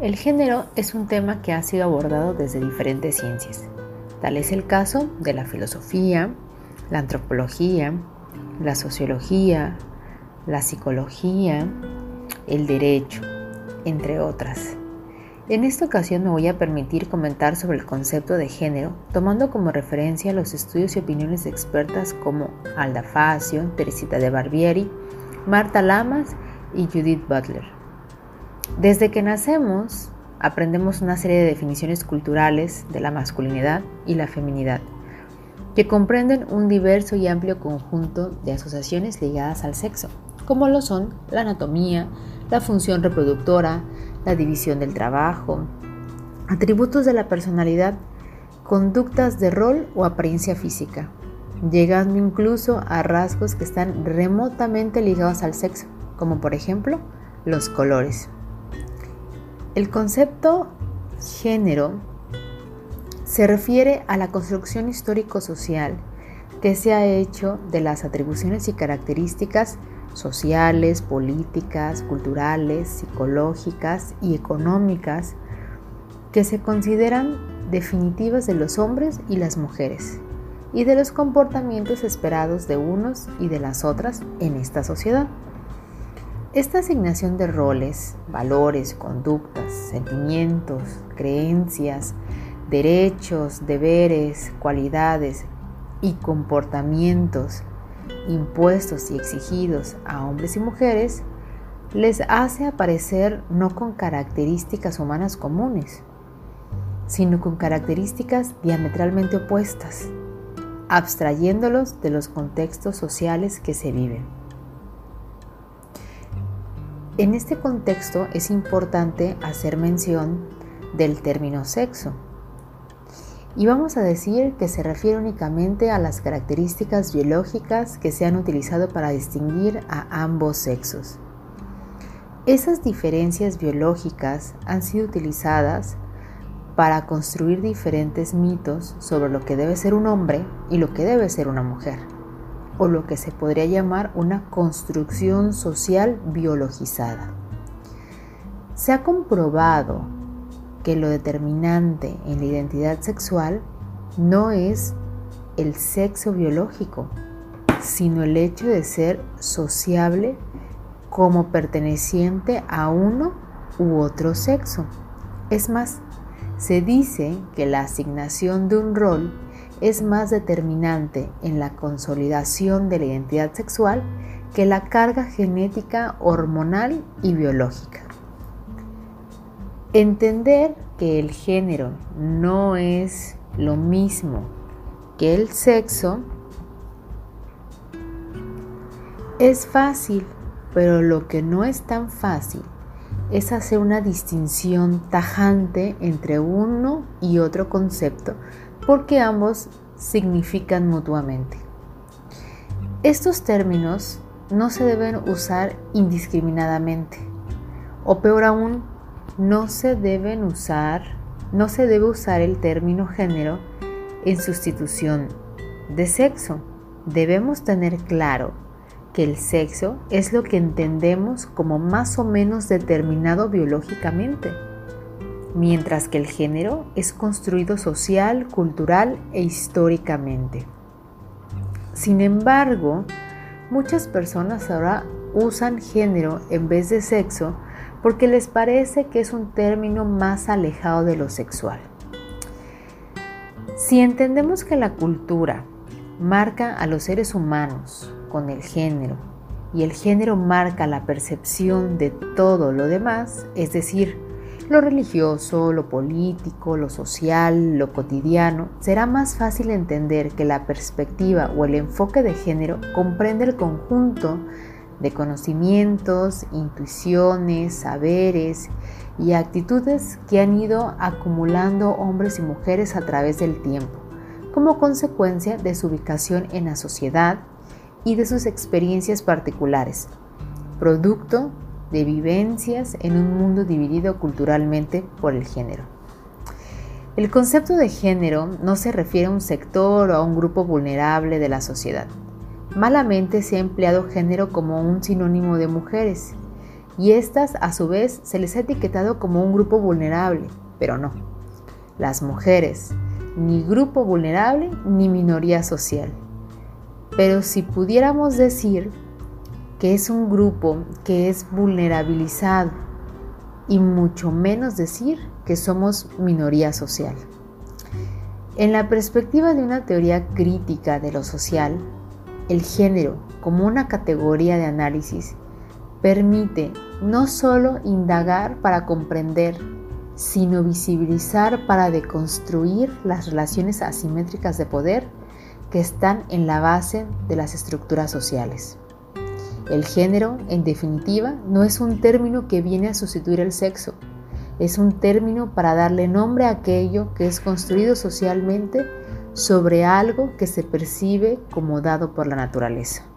El género es un tema que ha sido abordado desde diferentes ciencias. Tal es el caso de la filosofía, la antropología, la sociología, la psicología, el derecho, entre otras. En esta ocasión me voy a permitir comentar sobre el concepto de género, tomando como referencia los estudios y opiniones de expertas como Alda Facio, Teresita de Barbieri, Marta Lamas y Judith Butler. Desde que nacemos, aprendemos una serie de definiciones culturales de la masculinidad y la feminidad, que comprenden un diverso y amplio conjunto de asociaciones ligadas al sexo, como lo son la anatomía, la función reproductora, la división del trabajo, atributos de la personalidad, conductas de rol o apariencia física, llegando incluso a rasgos que están remotamente ligados al sexo, como por ejemplo los colores. El concepto género se refiere a la construcción histórico-social que se ha hecho de las atribuciones y características sociales, políticas, culturales, psicológicas y económicas que se consideran definitivas de los hombres y las mujeres y de los comportamientos esperados de unos y de las otras en esta sociedad. Esta asignación de roles, valores, conductas, sentimientos, creencias, derechos, deberes, cualidades y comportamientos impuestos y exigidos a hombres y mujeres les hace aparecer no con características humanas comunes, sino con características diametralmente opuestas, abstrayéndolos de los contextos sociales que se viven. En este contexto es importante hacer mención del término sexo. Y vamos a decir que se refiere únicamente a las características biológicas que se han utilizado para distinguir a ambos sexos. Esas diferencias biológicas han sido utilizadas para construir diferentes mitos sobre lo que debe ser un hombre y lo que debe ser una mujer o lo que se podría llamar una construcción social biologizada. Se ha comprobado que lo determinante en la identidad sexual no es el sexo biológico, sino el hecho de ser sociable como perteneciente a uno u otro sexo. Es más, se dice que la asignación de un rol es más determinante en la consolidación de la identidad sexual que la carga genética hormonal y biológica. Entender que el género no es lo mismo que el sexo es fácil, pero lo que no es tan fácil es hacer una distinción tajante entre uno y otro concepto porque ambos significan mutuamente. Estos términos no se deben usar indiscriminadamente o peor aún, no se deben usar, no se debe usar el término género en sustitución de sexo. Debemos tener claro que el sexo es lo que entendemos como más o menos determinado biológicamente mientras que el género es construido social, cultural e históricamente. Sin embargo, muchas personas ahora usan género en vez de sexo porque les parece que es un término más alejado de lo sexual. Si entendemos que la cultura marca a los seres humanos con el género y el género marca la percepción de todo lo demás, es decir, lo religioso, lo político, lo social, lo cotidiano, será más fácil entender que la perspectiva o el enfoque de género comprende el conjunto de conocimientos, intuiciones, saberes y actitudes que han ido acumulando hombres y mujeres a través del tiempo, como consecuencia de su ubicación en la sociedad y de sus experiencias particulares, producto de vivencias en un mundo dividido culturalmente por el género. El concepto de género no se refiere a un sector o a un grupo vulnerable de la sociedad. Malamente se ha empleado género como un sinónimo de mujeres, y estas a su vez se les ha etiquetado como un grupo vulnerable, pero no. Las mujeres, ni grupo vulnerable ni minoría social. Pero si pudiéramos decir que es un grupo que es vulnerabilizado y mucho menos decir que somos minoría social. En la perspectiva de una teoría crítica de lo social, el género como una categoría de análisis permite no solo indagar para comprender, sino visibilizar para deconstruir las relaciones asimétricas de poder que están en la base de las estructuras sociales. El género, en definitiva, no es un término que viene a sustituir el sexo, es un término para darle nombre a aquello que es construido socialmente sobre algo que se percibe como dado por la naturaleza.